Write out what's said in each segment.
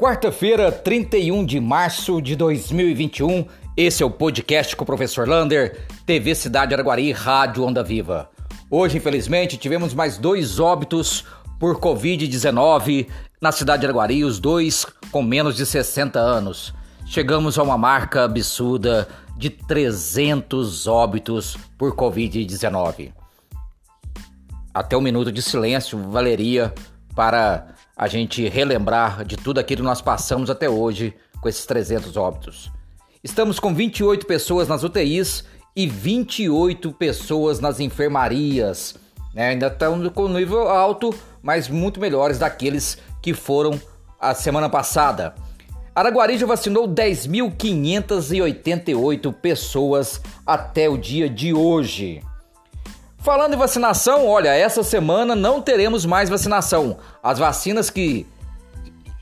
Quarta-feira, 31 de março de 2021, esse é o podcast com o professor Lander, TV Cidade Araguari, Rádio Onda Viva. Hoje, infelizmente, tivemos mais dois óbitos por Covid-19 na cidade de Araguari, os dois com menos de 60 anos. Chegamos a uma marca absurda de 300 óbitos por Covid-19. Até um minuto de silêncio valeria para a gente relembrar de tudo aquilo que nós passamos até hoje com esses 300 óbitos. Estamos com 28 pessoas nas UTIs e 28 pessoas nas enfermarias. Né? Ainda estamos com nível alto, mas muito melhores daqueles que foram a semana passada. Araguari já vacinou 10.588 pessoas até o dia de hoje. Falando em vacinação, olha, essa semana não teremos mais vacinação. As vacinas que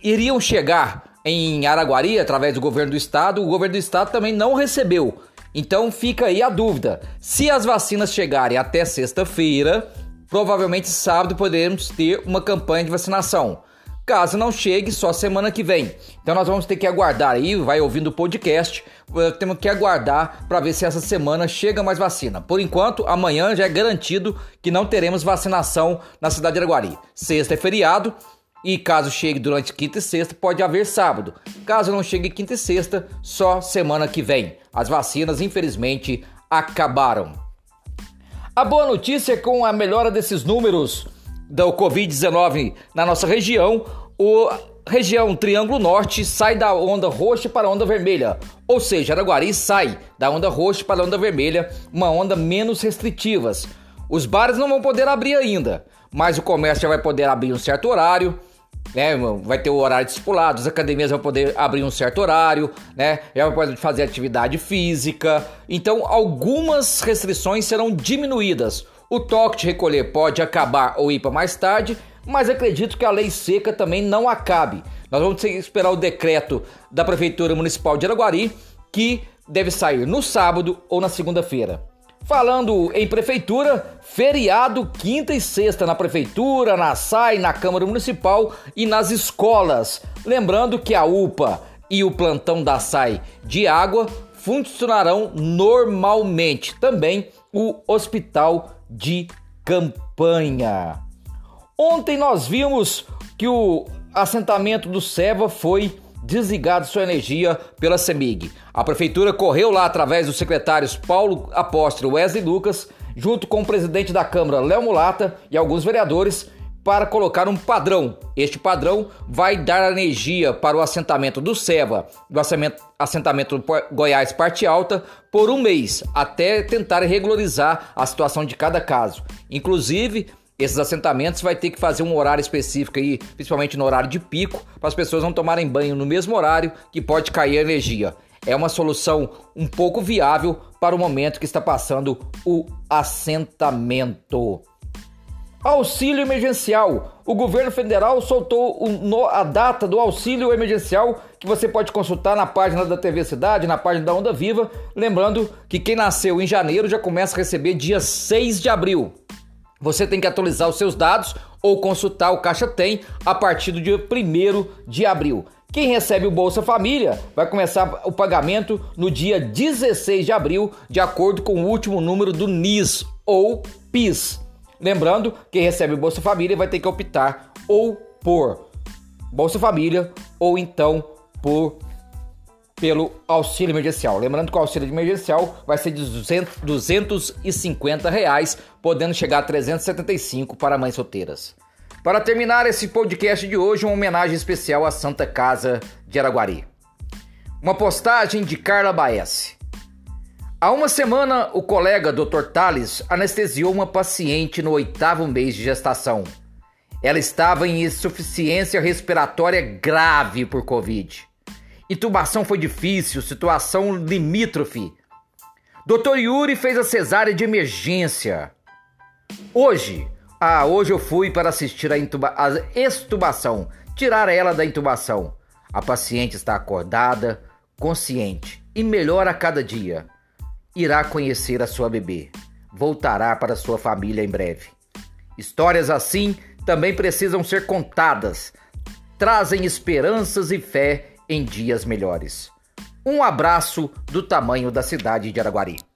iriam chegar em Araguari através do governo do estado, o governo do estado também não recebeu. Então fica aí a dúvida. Se as vacinas chegarem até sexta-feira, provavelmente sábado poderemos ter uma campanha de vacinação. Caso não chegue, só semana que vem. Então nós vamos ter que aguardar aí, vai ouvindo o podcast, eh, temos que aguardar para ver se essa semana chega mais vacina. Por enquanto, amanhã já é garantido que não teremos vacinação na cidade de Araguari. Sexta é feriado e caso chegue durante quinta e sexta, pode haver sábado. Caso não chegue quinta e sexta, só semana que vem. As vacinas, infelizmente, acabaram. A boa notícia é com a melhora desses números do Covid-19 na nossa região, o região Triângulo Norte sai da onda roxa para a onda vermelha, ou seja, Araguari sai da onda roxa para a onda vermelha, uma onda menos restritivas. Os bares não vão poder abrir ainda, mas o comércio já vai poder abrir um certo horário, né? Vai ter o horário estipulado, as academias vão poder abrir um certo horário, né? Já vai poder fazer atividade física. Então, algumas restrições serão diminuídas. O toque de recolher pode acabar ou ir para mais tarde, mas acredito que a lei seca também não acabe. Nós vamos esperar o decreto da Prefeitura Municipal de Araguari, que deve sair no sábado ou na segunda-feira. Falando em prefeitura, feriado quinta e sexta na prefeitura, na SAI, na Câmara Municipal e nas escolas. Lembrando que a UPA e o plantão da SAI de água funcionarão normalmente. Também o Hospital de campanha. Ontem nós vimos que o assentamento do Seva foi desligado sua energia pela CEMIG. A prefeitura correu lá através dos secretários Paulo Apóstolo Wesley Lucas, junto com o presidente da Câmara Léo Mulata e alguns vereadores, para colocar um padrão. Este padrão vai dar energia para o assentamento do SEVA, do assentamento do Goiás Parte Alta, por um mês, até tentar regularizar a situação de cada caso. Inclusive, esses assentamentos vai ter que fazer um horário específico aí, principalmente no horário de pico, para as pessoas não tomarem banho no mesmo horário que pode cair a energia. É uma solução um pouco viável para o momento que está passando o assentamento. Auxílio emergencial. O governo federal soltou a data do auxílio emergencial que você pode consultar na página da TV Cidade, na página da Onda Viva. Lembrando que quem nasceu em janeiro já começa a receber dia 6 de abril. Você tem que atualizar os seus dados ou consultar o Caixa Tem a partir do dia 1 de abril. Quem recebe o Bolsa Família vai começar o pagamento no dia 16 de abril, de acordo com o último número do NIS ou PIS. Lembrando, quem recebe Bolsa Família vai ter que optar ou por Bolsa Família ou então por pelo auxílio emergencial. Lembrando que o auxílio emergencial vai ser de 200, 250 reais, podendo chegar a 375 para mães solteiras. Para terminar esse podcast de hoje, uma homenagem especial à Santa Casa de Araguari. Uma postagem de Carla Baesse. Há uma semana, o colega Dr. Tales anestesiou uma paciente no oitavo mês de gestação. Ela estava em insuficiência respiratória grave por Covid. Intubação foi difícil, situação limítrofe. Dr. Yuri fez a cesárea de emergência. Hoje, ah, hoje eu fui para assistir a, intuba a extubação, tirar ela da intubação. A paciente está acordada, consciente e melhor a cada dia irá conhecer a sua bebê. Voltará para sua família em breve. Histórias assim também precisam ser contadas. trazem esperanças e fé em dias melhores. Um abraço do tamanho da cidade de Araguari.